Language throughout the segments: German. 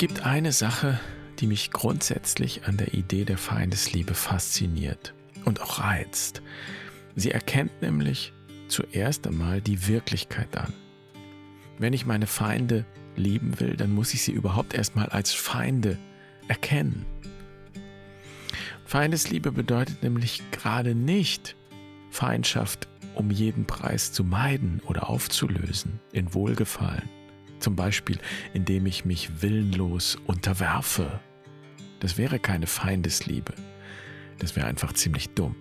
gibt eine Sache, die mich grundsätzlich an der Idee der Feindesliebe fasziniert und auch reizt. Sie erkennt nämlich zuerst einmal die Wirklichkeit an. Wenn ich meine Feinde lieben will, dann muss ich sie überhaupt erstmal als Feinde erkennen. Feindesliebe bedeutet nämlich gerade nicht Feindschaft um jeden Preis zu meiden oder aufzulösen in Wohlgefallen. Zum Beispiel, indem ich mich willenlos unterwerfe. Das wäre keine Feindesliebe. Das wäre einfach ziemlich dumm.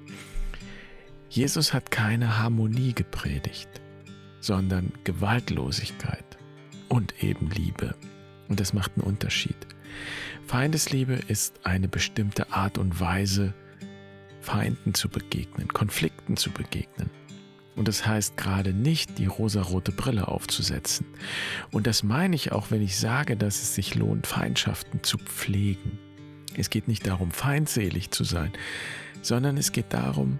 Jesus hat keine Harmonie gepredigt, sondern Gewaltlosigkeit und eben Liebe. Und das macht einen Unterschied. Feindesliebe ist eine bestimmte Art und Weise, Feinden zu begegnen, Konflikten zu begegnen. Und das heißt gerade nicht, die rosarote Brille aufzusetzen. Und das meine ich auch, wenn ich sage, dass es sich lohnt, Feindschaften zu pflegen. Es geht nicht darum, feindselig zu sein, sondern es geht darum,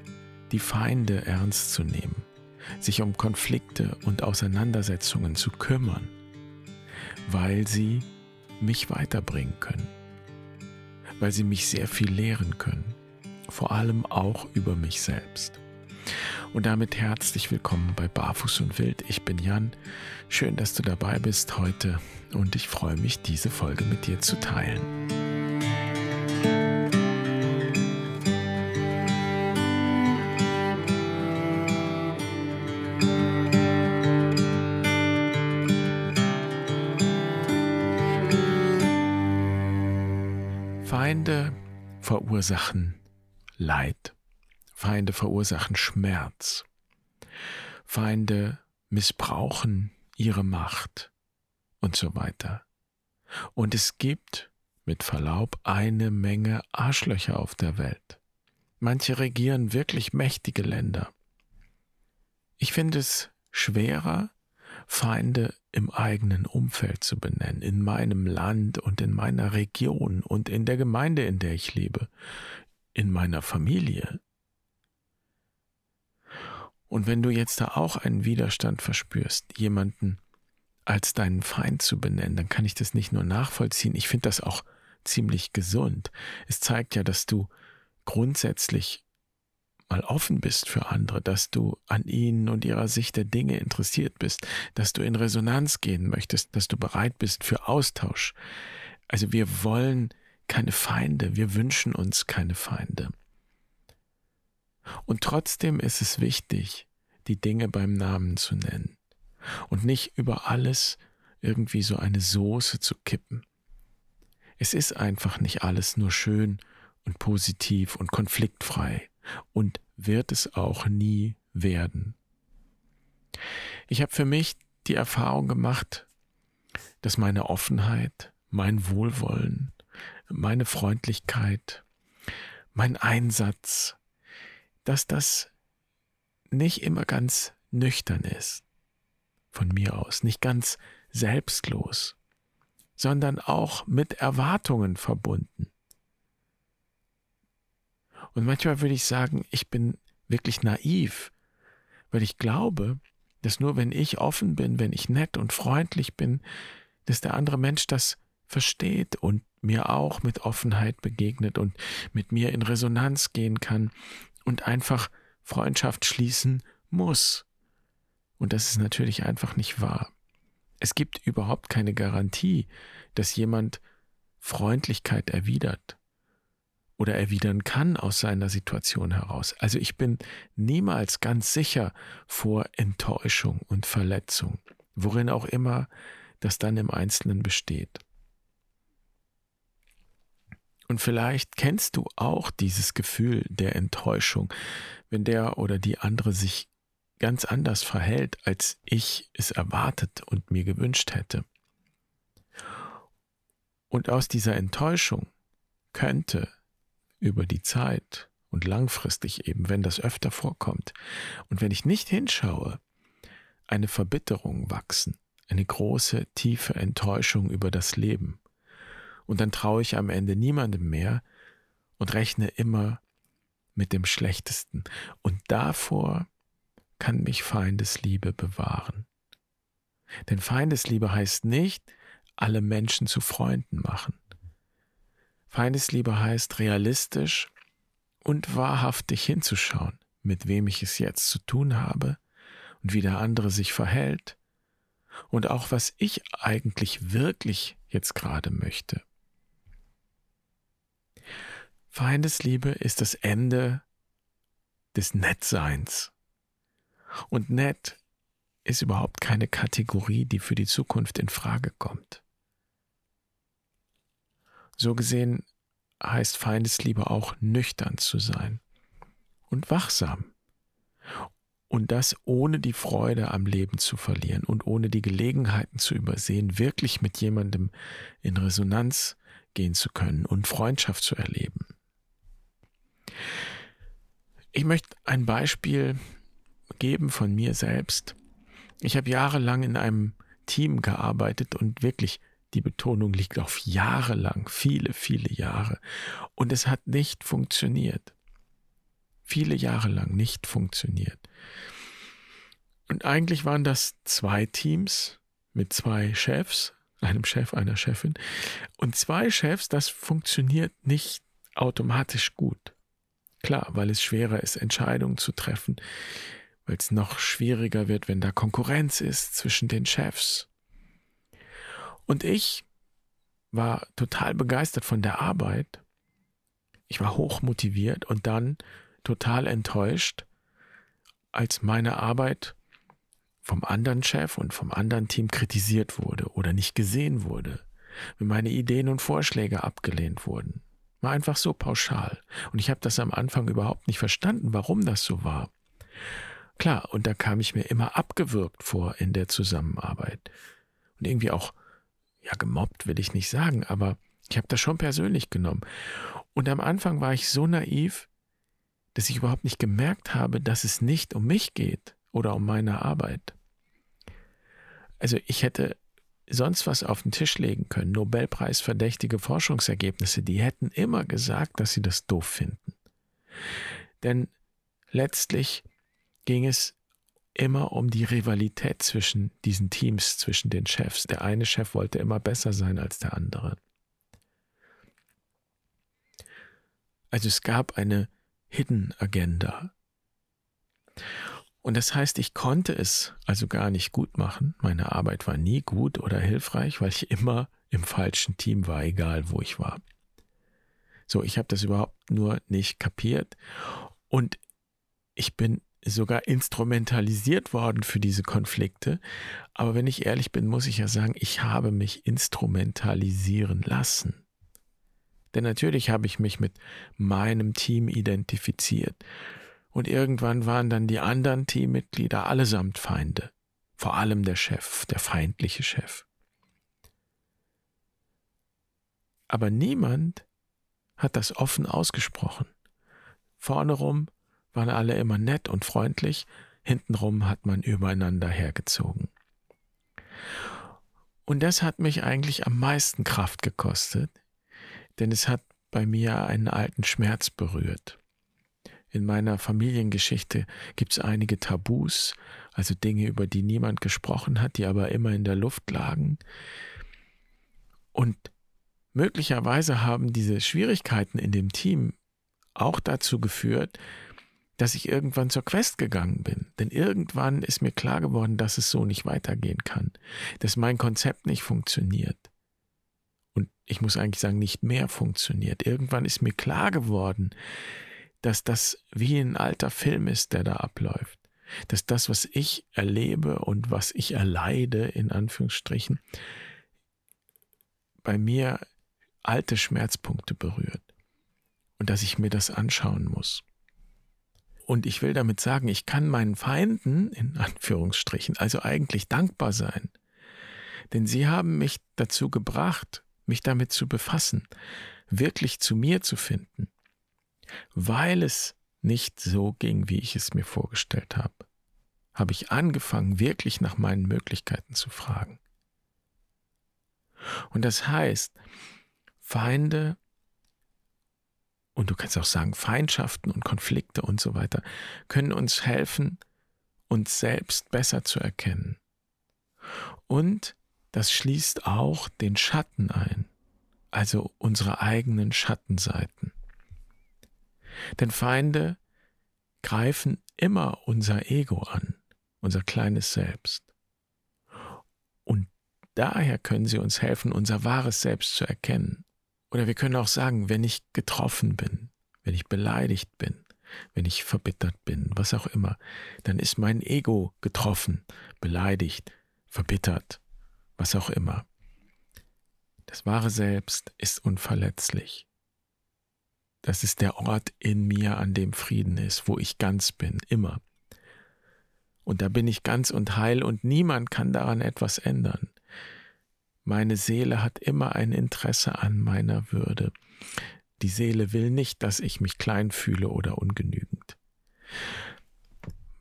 die Feinde ernst zu nehmen, sich um Konflikte und Auseinandersetzungen zu kümmern, weil sie mich weiterbringen können, weil sie mich sehr viel lehren können, vor allem auch über mich selbst. Und damit herzlich willkommen bei Barfuß und Wild. Ich bin Jan. Schön, dass du dabei bist heute und ich freue mich, diese Folge mit dir zu teilen. Feinde verursachen Leid. Feinde verursachen Schmerz. Feinde missbrauchen ihre Macht und so weiter. Und es gibt, mit Verlaub, eine Menge Arschlöcher auf der Welt. Manche regieren wirklich mächtige Länder. Ich finde es schwerer, Feinde im eigenen Umfeld zu benennen, in meinem Land und in meiner Region und in der Gemeinde, in der ich lebe, in meiner Familie. Und wenn du jetzt da auch einen Widerstand verspürst, jemanden als deinen Feind zu benennen, dann kann ich das nicht nur nachvollziehen, ich finde das auch ziemlich gesund. Es zeigt ja, dass du grundsätzlich mal offen bist für andere, dass du an ihnen und ihrer Sicht der Dinge interessiert bist, dass du in Resonanz gehen möchtest, dass du bereit bist für Austausch. Also wir wollen keine Feinde, wir wünschen uns keine Feinde. Und trotzdem ist es wichtig, die Dinge beim Namen zu nennen und nicht über alles irgendwie so eine Soße zu kippen. Es ist einfach nicht alles nur schön und positiv und konfliktfrei und wird es auch nie werden. Ich habe für mich die Erfahrung gemacht, dass meine Offenheit, mein Wohlwollen, meine Freundlichkeit, mein Einsatz, dass das nicht immer ganz nüchtern ist, von mir aus, nicht ganz selbstlos, sondern auch mit Erwartungen verbunden. Und manchmal würde ich sagen, ich bin wirklich naiv, weil ich glaube, dass nur wenn ich offen bin, wenn ich nett und freundlich bin, dass der andere Mensch das versteht und mir auch mit Offenheit begegnet und mit mir in Resonanz gehen kann und einfach Freundschaft schließen muss. Und das ist natürlich einfach nicht wahr. Es gibt überhaupt keine Garantie, dass jemand Freundlichkeit erwidert oder erwidern kann aus seiner Situation heraus. Also ich bin niemals ganz sicher vor Enttäuschung und Verletzung, worin auch immer das dann im Einzelnen besteht. Und vielleicht kennst du auch dieses Gefühl der Enttäuschung, wenn der oder die andere sich ganz anders verhält, als ich es erwartet und mir gewünscht hätte. Und aus dieser Enttäuschung könnte über die Zeit und langfristig eben, wenn das öfter vorkommt und wenn ich nicht hinschaue, eine Verbitterung wachsen, eine große, tiefe Enttäuschung über das Leben und dann traue ich am Ende niemandem mehr und rechne immer mit dem Schlechtesten. Und davor kann mich Feindesliebe bewahren. Denn Feindesliebe heißt nicht, alle Menschen zu Freunden machen. Feindesliebe heißt realistisch und wahrhaftig hinzuschauen, mit wem ich es jetzt zu tun habe und wie der andere sich verhält und auch was ich eigentlich wirklich jetzt gerade möchte. Feindesliebe ist das Ende des Nettseins. Und nett ist überhaupt keine Kategorie, die für die Zukunft in Frage kommt. So gesehen heißt Feindesliebe auch nüchtern zu sein und wachsam. Und das ohne die Freude am Leben zu verlieren und ohne die Gelegenheiten zu übersehen, wirklich mit jemandem in Resonanz gehen zu können und Freundschaft zu erleben. Ich möchte ein Beispiel geben von mir selbst. Ich habe jahrelang in einem Team gearbeitet und wirklich die Betonung liegt auf jahrelang, viele, viele Jahre. Und es hat nicht funktioniert. Viele Jahre lang nicht funktioniert. Und eigentlich waren das zwei Teams mit zwei Chefs, einem Chef, einer Chefin. Und zwei Chefs, das funktioniert nicht automatisch gut. Klar, weil es schwerer ist, Entscheidungen zu treffen, weil es noch schwieriger wird, wenn da Konkurrenz ist zwischen den Chefs. Und ich war total begeistert von der Arbeit. Ich war hoch motiviert und dann total enttäuscht, als meine Arbeit vom anderen Chef und vom anderen Team kritisiert wurde oder nicht gesehen wurde, wenn meine Ideen und Vorschläge abgelehnt wurden. War einfach so pauschal. Und ich habe das am Anfang überhaupt nicht verstanden, warum das so war. Klar, und da kam ich mir immer abgewürgt vor in der Zusammenarbeit. Und irgendwie auch, ja, gemobbt will ich nicht sagen, aber ich habe das schon persönlich genommen. Und am Anfang war ich so naiv, dass ich überhaupt nicht gemerkt habe, dass es nicht um mich geht oder um meine Arbeit. Also ich hätte sonst was auf den Tisch legen können. Nobelpreis verdächtige Forschungsergebnisse, die hätten immer gesagt, dass sie das doof finden. Denn letztlich ging es immer um die Rivalität zwischen diesen Teams, zwischen den Chefs. Der eine Chef wollte immer besser sein als der andere. Also es gab eine Hidden Agenda. Und das heißt, ich konnte es also gar nicht gut machen. Meine Arbeit war nie gut oder hilfreich, weil ich immer im falschen Team war, egal wo ich war. So, ich habe das überhaupt nur nicht kapiert. Und ich bin sogar instrumentalisiert worden für diese Konflikte. Aber wenn ich ehrlich bin, muss ich ja sagen, ich habe mich instrumentalisieren lassen. Denn natürlich habe ich mich mit meinem Team identifiziert und irgendwann waren dann die anderen Teammitglieder allesamt Feinde, vor allem der Chef, der feindliche Chef. Aber niemand hat das offen ausgesprochen. Vorne rum waren alle immer nett und freundlich, hintenrum hat man übereinander hergezogen. Und das hat mich eigentlich am meisten Kraft gekostet, denn es hat bei mir einen alten Schmerz berührt. In meiner Familiengeschichte gibt es einige Tabus, also Dinge, über die niemand gesprochen hat, die aber immer in der Luft lagen. Und möglicherweise haben diese Schwierigkeiten in dem Team auch dazu geführt, dass ich irgendwann zur Quest gegangen bin. Denn irgendwann ist mir klar geworden, dass es so nicht weitergehen kann, dass mein Konzept nicht funktioniert. Und ich muss eigentlich sagen, nicht mehr funktioniert. Irgendwann ist mir klar geworden, dass das wie ein alter Film ist, der da abläuft. Dass das, was ich erlebe und was ich erleide, in Anführungsstrichen, bei mir alte Schmerzpunkte berührt. Und dass ich mir das anschauen muss. Und ich will damit sagen, ich kann meinen Feinden, in Anführungsstrichen, also eigentlich dankbar sein. Denn sie haben mich dazu gebracht, mich damit zu befassen, wirklich zu mir zu finden weil es nicht so ging, wie ich es mir vorgestellt habe, habe ich angefangen, wirklich nach meinen Möglichkeiten zu fragen. Und das heißt, Feinde und du kannst auch sagen Feindschaften und Konflikte und so weiter, können uns helfen, uns selbst besser zu erkennen und das schließt auch den Schatten ein, also unsere eigenen Schattenseiten. Denn Feinde greifen immer unser Ego an, unser kleines Selbst. Und daher können sie uns helfen, unser wahres Selbst zu erkennen. Oder wir können auch sagen, wenn ich getroffen bin, wenn ich beleidigt bin, wenn ich verbittert bin, was auch immer, dann ist mein Ego getroffen, beleidigt, verbittert, was auch immer. Das wahre Selbst ist unverletzlich. Das ist der Ort in mir, an dem Frieden ist, wo ich ganz bin, immer. Und da bin ich ganz und heil und niemand kann daran etwas ändern. Meine Seele hat immer ein Interesse an meiner Würde. Die Seele will nicht, dass ich mich klein fühle oder ungenügend.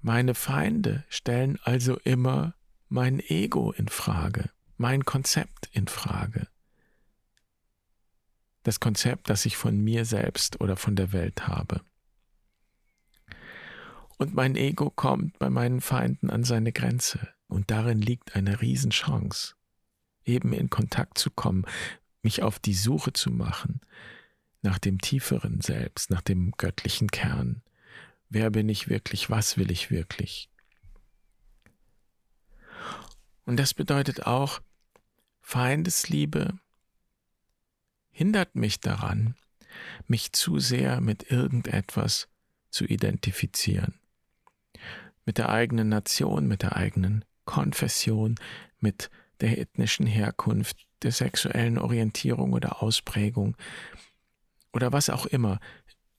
Meine Feinde stellen also immer mein Ego in Frage, mein Konzept in Frage. Das Konzept, das ich von mir selbst oder von der Welt habe. Und mein Ego kommt bei meinen Feinden an seine Grenze. Und darin liegt eine Riesenchance, eben in Kontakt zu kommen, mich auf die Suche zu machen, nach dem tieferen Selbst, nach dem göttlichen Kern. Wer bin ich wirklich? Was will ich wirklich? Und das bedeutet auch, Feindesliebe hindert mich daran, mich zu sehr mit irgendetwas zu identifizieren. Mit der eigenen Nation, mit der eigenen Konfession, mit der ethnischen Herkunft, der sexuellen Orientierung oder Ausprägung, oder was auch immer,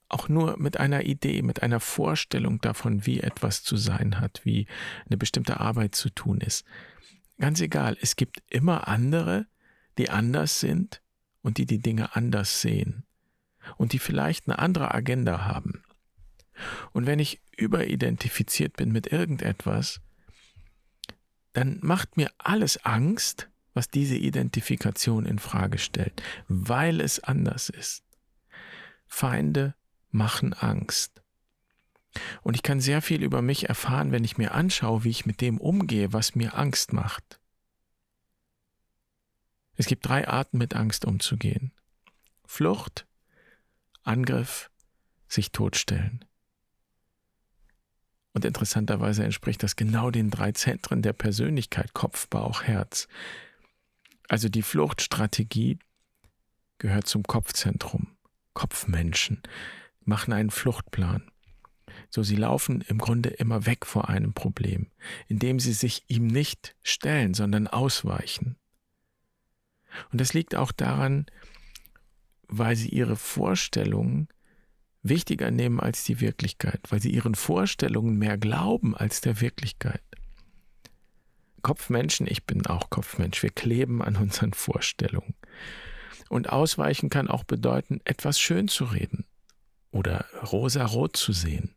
auch nur mit einer Idee, mit einer Vorstellung davon, wie etwas zu sein hat, wie eine bestimmte Arbeit zu tun ist. Ganz egal, es gibt immer andere, die anders sind und die die Dinge anders sehen und die vielleicht eine andere Agenda haben. Und wenn ich überidentifiziert bin mit irgendetwas, dann macht mir alles Angst, was diese Identifikation in Frage stellt, weil es anders ist. Feinde machen Angst. Und ich kann sehr viel über mich erfahren, wenn ich mir anschaue, wie ich mit dem umgehe, was mir Angst macht. Es gibt drei Arten, mit Angst umzugehen. Flucht, Angriff, sich totstellen. Und interessanterweise entspricht das genau den drei Zentren der Persönlichkeit, Kopf, Bauch, Herz. Also die Fluchtstrategie gehört zum Kopfzentrum. Kopfmenschen machen einen Fluchtplan. So sie laufen im Grunde immer weg vor einem Problem, indem sie sich ihm nicht stellen, sondern ausweichen. Und das liegt auch daran, weil sie ihre Vorstellungen wichtiger nehmen als die Wirklichkeit, weil sie ihren Vorstellungen mehr glauben als der Wirklichkeit. Kopfmenschen, ich bin auch Kopfmensch, wir kleben an unseren Vorstellungen. Und ausweichen kann auch bedeuten, etwas schön zu reden oder rosarot zu sehen.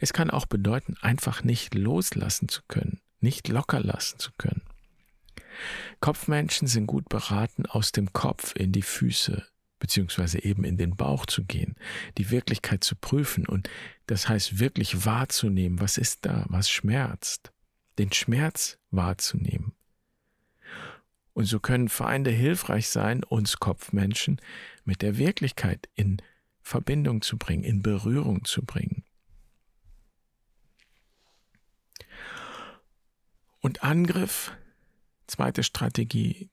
Es kann auch bedeuten, einfach nicht loslassen zu können, nicht locker lassen zu können. Kopfmenschen sind gut beraten, aus dem Kopf in die Füße beziehungsweise eben in den Bauch zu gehen, die Wirklichkeit zu prüfen und das heißt wirklich wahrzunehmen, was ist da, was schmerzt, den Schmerz wahrzunehmen und so können Feinde hilfreich sein, uns Kopfmenschen mit der Wirklichkeit in Verbindung zu bringen, in Berührung zu bringen. Und Angriff, zweite Strategie,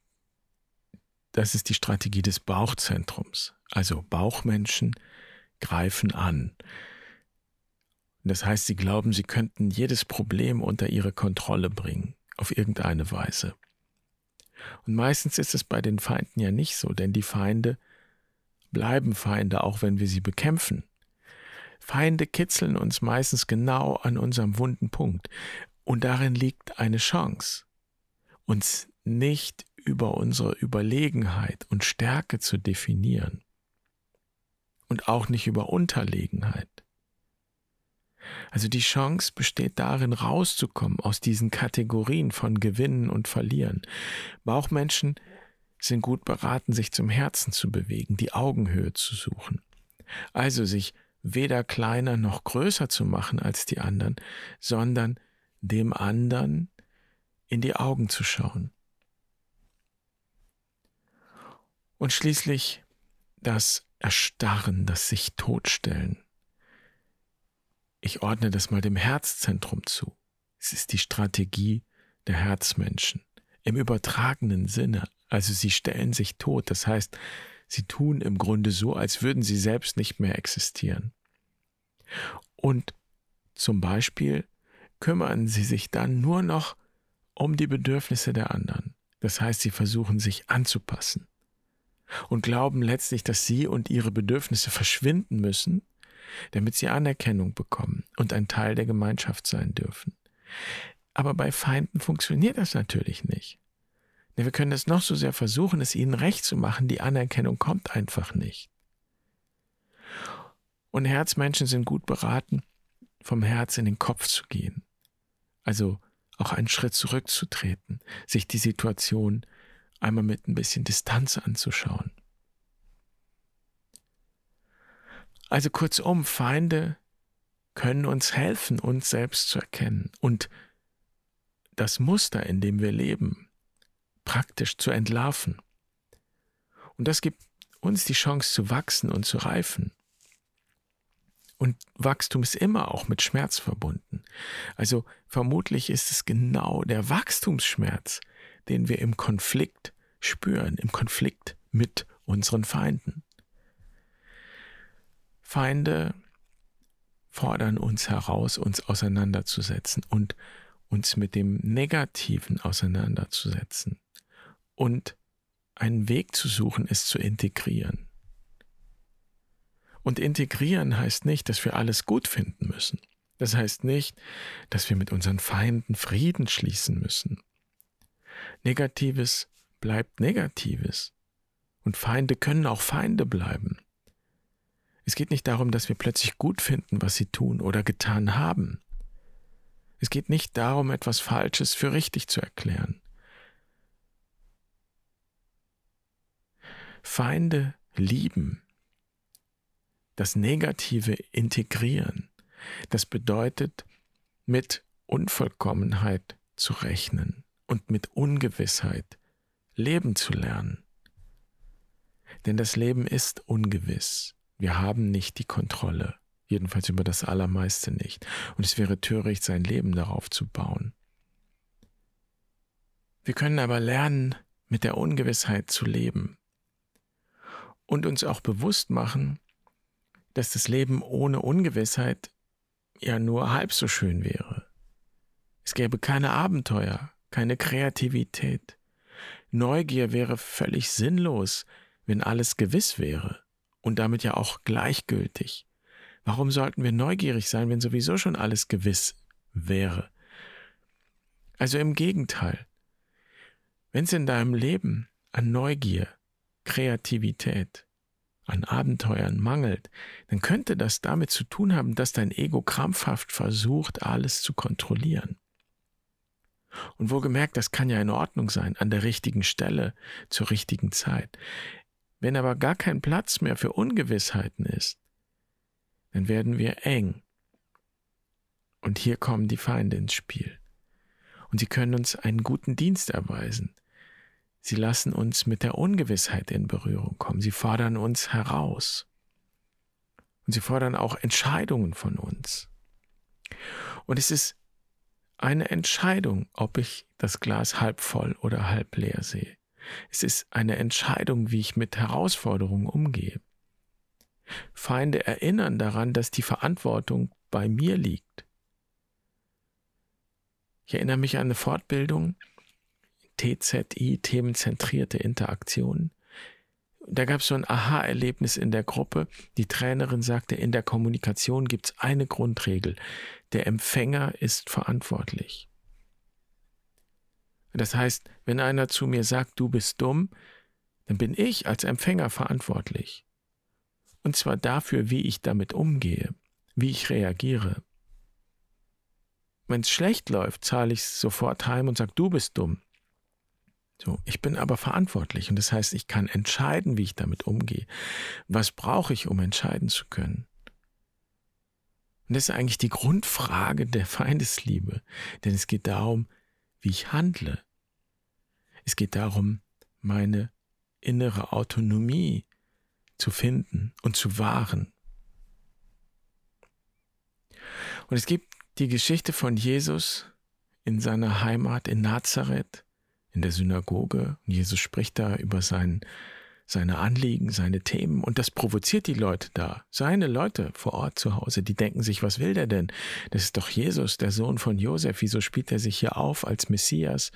das ist die Strategie des Bauchzentrums. Also Bauchmenschen greifen an. Das heißt, sie glauben, sie könnten jedes Problem unter ihre Kontrolle bringen, auf irgendeine Weise. Und meistens ist es bei den Feinden ja nicht so, denn die Feinde bleiben Feinde, auch wenn wir sie bekämpfen. Feinde kitzeln uns meistens genau an unserem wunden Punkt. Und darin liegt eine Chance, uns nicht über unsere Überlegenheit und Stärke zu definieren und auch nicht über Unterlegenheit. Also die Chance besteht darin, rauszukommen aus diesen Kategorien von Gewinnen und Verlieren. Bauchmenschen sind gut beraten, sich zum Herzen zu bewegen, die Augenhöhe zu suchen. Also sich weder kleiner noch größer zu machen als die anderen, sondern dem anderen in die Augen zu schauen Und schließlich das Erstarren, das sich totstellen. Ich ordne das mal dem Herzzentrum zu. Es ist die Strategie der Herzmenschen im übertragenen Sinne. Also sie stellen sich tot, das heißt, sie tun im Grunde so, als würden sie selbst nicht mehr existieren. Und zum Beispiel kümmern sie sich dann nur noch um die Bedürfnisse der anderen. Das heißt, sie versuchen sich anzupassen und glauben letztlich, dass sie und ihre Bedürfnisse verschwinden müssen, damit sie Anerkennung bekommen und ein Teil der Gemeinschaft sein dürfen. Aber bei Feinden funktioniert das natürlich nicht. Wir können es noch so sehr versuchen, es ihnen recht zu machen, die Anerkennung kommt einfach nicht. Und Herzmenschen sind gut beraten, vom Herz in den Kopf zu gehen. Also auch einen Schritt zurückzutreten, sich die Situation einmal mit ein bisschen Distanz anzuschauen. Also kurzum, Feinde können uns helfen, uns selbst zu erkennen und das Muster, in dem wir leben, praktisch zu entlarven. Und das gibt uns die Chance zu wachsen und zu reifen. Und Wachstum ist immer auch mit Schmerz verbunden. Also vermutlich ist es genau der Wachstumsschmerz, den wir im Konflikt spüren, im Konflikt mit unseren Feinden. Feinde fordern uns heraus, uns auseinanderzusetzen und uns mit dem Negativen auseinanderzusetzen und einen Weg zu suchen, es zu integrieren. Und integrieren heißt nicht, dass wir alles gut finden müssen. Das heißt nicht, dass wir mit unseren Feinden Frieden schließen müssen. Negatives bleibt Negatives. Und Feinde können auch Feinde bleiben. Es geht nicht darum, dass wir plötzlich gut finden, was sie tun oder getan haben. Es geht nicht darum, etwas Falsches für richtig zu erklären. Feinde lieben, das Negative integrieren. Das bedeutet, mit Unvollkommenheit zu rechnen und mit Ungewissheit leben zu lernen. Denn das Leben ist ungewiss. Wir haben nicht die Kontrolle, jedenfalls über das Allermeiste nicht. Und es wäre töricht, sein Leben darauf zu bauen. Wir können aber lernen, mit der Ungewissheit zu leben und uns auch bewusst machen, dass das Leben ohne Ungewissheit ja nur halb so schön wäre. Es gäbe keine Abenteuer, keine Kreativität. Neugier wäre völlig sinnlos, wenn alles gewiss wäre und damit ja auch gleichgültig. Warum sollten wir neugierig sein, wenn sowieso schon alles gewiss wäre? Also im Gegenteil. Wenn es in deinem Leben an Neugier, Kreativität, an Abenteuern mangelt, dann könnte das damit zu tun haben, dass dein Ego krampfhaft versucht, alles zu kontrollieren. Und wohlgemerkt, das kann ja in Ordnung sein, an der richtigen Stelle, zur richtigen Zeit. Wenn aber gar kein Platz mehr für Ungewissheiten ist, dann werden wir eng. Und hier kommen die Feinde ins Spiel. Und sie können uns einen guten Dienst erweisen. Sie lassen uns mit der Ungewissheit in Berührung kommen. Sie fordern uns heraus. Und sie fordern auch Entscheidungen von uns. Und es ist eine Entscheidung, ob ich das Glas halb voll oder halb leer sehe. Es ist eine Entscheidung, wie ich mit Herausforderungen umgehe. Feinde erinnern daran, dass die Verantwortung bei mir liegt. Ich erinnere mich an eine Fortbildung, TZI, themenzentrierte Interaktion. Da gab es so ein Aha-Erlebnis in der Gruppe. Die Trainerin sagte, in der Kommunikation gibt es eine Grundregel. Der Empfänger ist verantwortlich. Das heißt, wenn einer zu mir sagt, du bist dumm, dann bin ich als Empfänger verantwortlich. Und zwar dafür, wie ich damit umgehe, wie ich reagiere. Wenn es schlecht läuft, zahle ich sofort heim und sage, du bist dumm. So, ich bin aber verantwortlich und das heißt, ich kann entscheiden, wie ich damit umgehe. Was brauche ich, um entscheiden zu können? Und das ist eigentlich die Grundfrage der Feindesliebe, denn es geht darum, wie ich handle. Es geht darum, meine innere Autonomie zu finden und zu wahren. Und es gibt die Geschichte von Jesus in seiner Heimat in Nazareth, in der Synagoge. Jesus spricht da über sein, seine Anliegen, seine Themen und das provoziert die Leute da. Seine Leute vor Ort zu Hause, die denken sich, was will der denn? Das ist doch Jesus, der Sohn von Josef. Wieso spielt er sich hier auf als Messias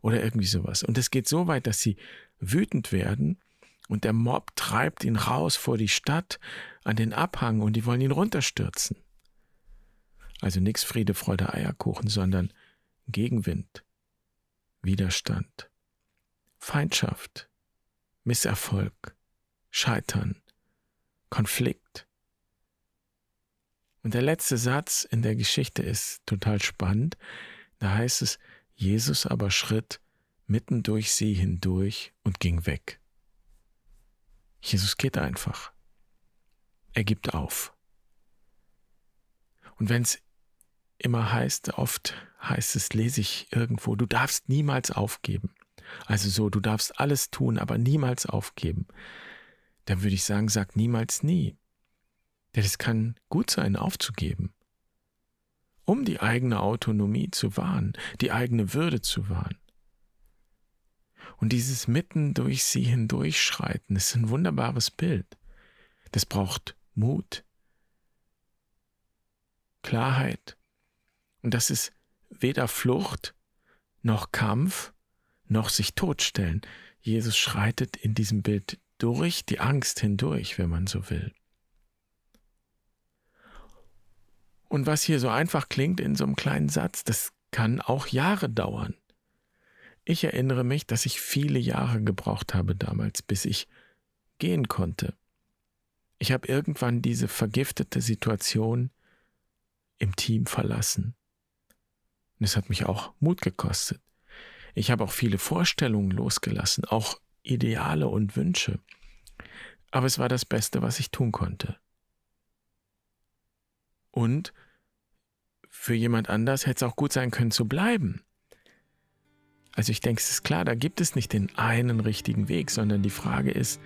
oder irgendwie sowas? Und es geht so weit, dass sie wütend werden und der Mob treibt ihn raus vor die Stadt an den Abhang und die wollen ihn runterstürzen. Also nichts Friede, Freude, Eierkuchen, sondern Gegenwind, Widerstand, Feindschaft, Misserfolg, Scheitern, Konflikt. Und der letzte Satz in der Geschichte ist total spannend. Da heißt es, Jesus aber schritt mitten durch sie hindurch und ging weg. Jesus geht einfach. Er gibt auf. Und wenn es immer heißt, oft heißt es, lese ich irgendwo, du darfst niemals aufgeben. Also so, du darfst alles tun, aber niemals aufgeben. Dann würde ich sagen, sag niemals nie. Denn es kann gut sein, aufzugeben. Um die eigene Autonomie zu wahren, die eigene Würde zu wahren. Und dieses mitten durch sie hindurchschreiten ist ein wunderbares Bild. Das braucht Mut, Klarheit. Und das ist weder Flucht noch Kampf noch sich totstellen. Jesus schreitet in diesem Bild durch die Angst hindurch, wenn man so will. Und was hier so einfach klingt in so einem kleinen Satz, das kann auch Jahre dauern. Ich erinnere mich, dass ich viele Jahre gebraucht habe damals, bis ich gehen konnte. Ich habe irgendwann diese vergiftete Situation im Team verlassen. Und es hat mich auch Mut gekostet. Ich habe auch viele Vorstellungen losgelassen, auch Ideale und Wünsche. Aber es war das Beste, was ich tun konnte. Und für jemand anders hätte es auch gut sein können zu bleiben. Also ich denke, es ist klar, da gibt es nicht den einen richtigen Weg, sondern die Frage ist,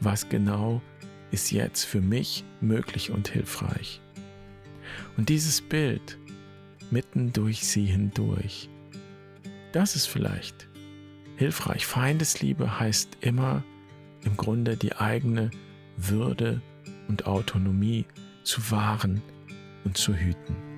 was genau ist jetzt für mich möglich und hilfreich. Und dieses Bild mitten durch sie hindurch, das ist vielleicht hilfreich. Feindesliebe heißt immer im Grunde die eigene Würde und Autonomie zu wahren und zu hüten.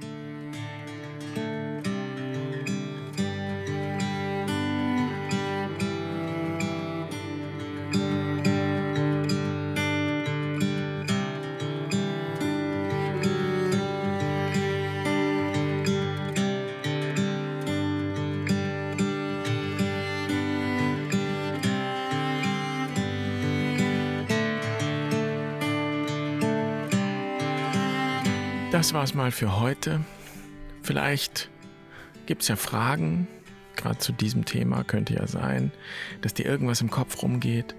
Das war's mal für heute. Vielleicht gibt es ja Fragen, gerade zu diesem Thema könnte ja sein, dass dir irgendwas im Kopf rumgeht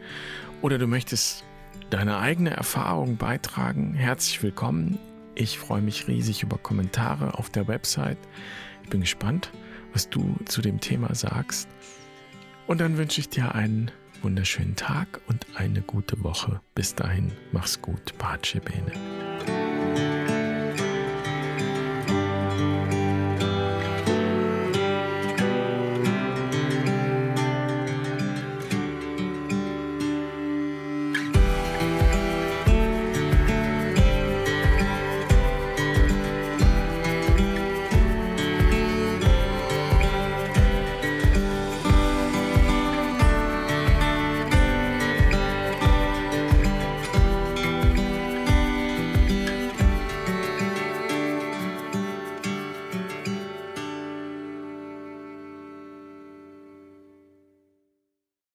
oder du möchtest deine eigene Erfahrung beitragen. Herzlich willkommen. Ich freue mich riesig über Kommentare auf der Website. Ich bin gespannt, was du zu dem Thema sagst. Und dann wünsche ich dir einen wunderschönen Tag und eine gute Woche. Bis dahin, mach's gut. Pace bene.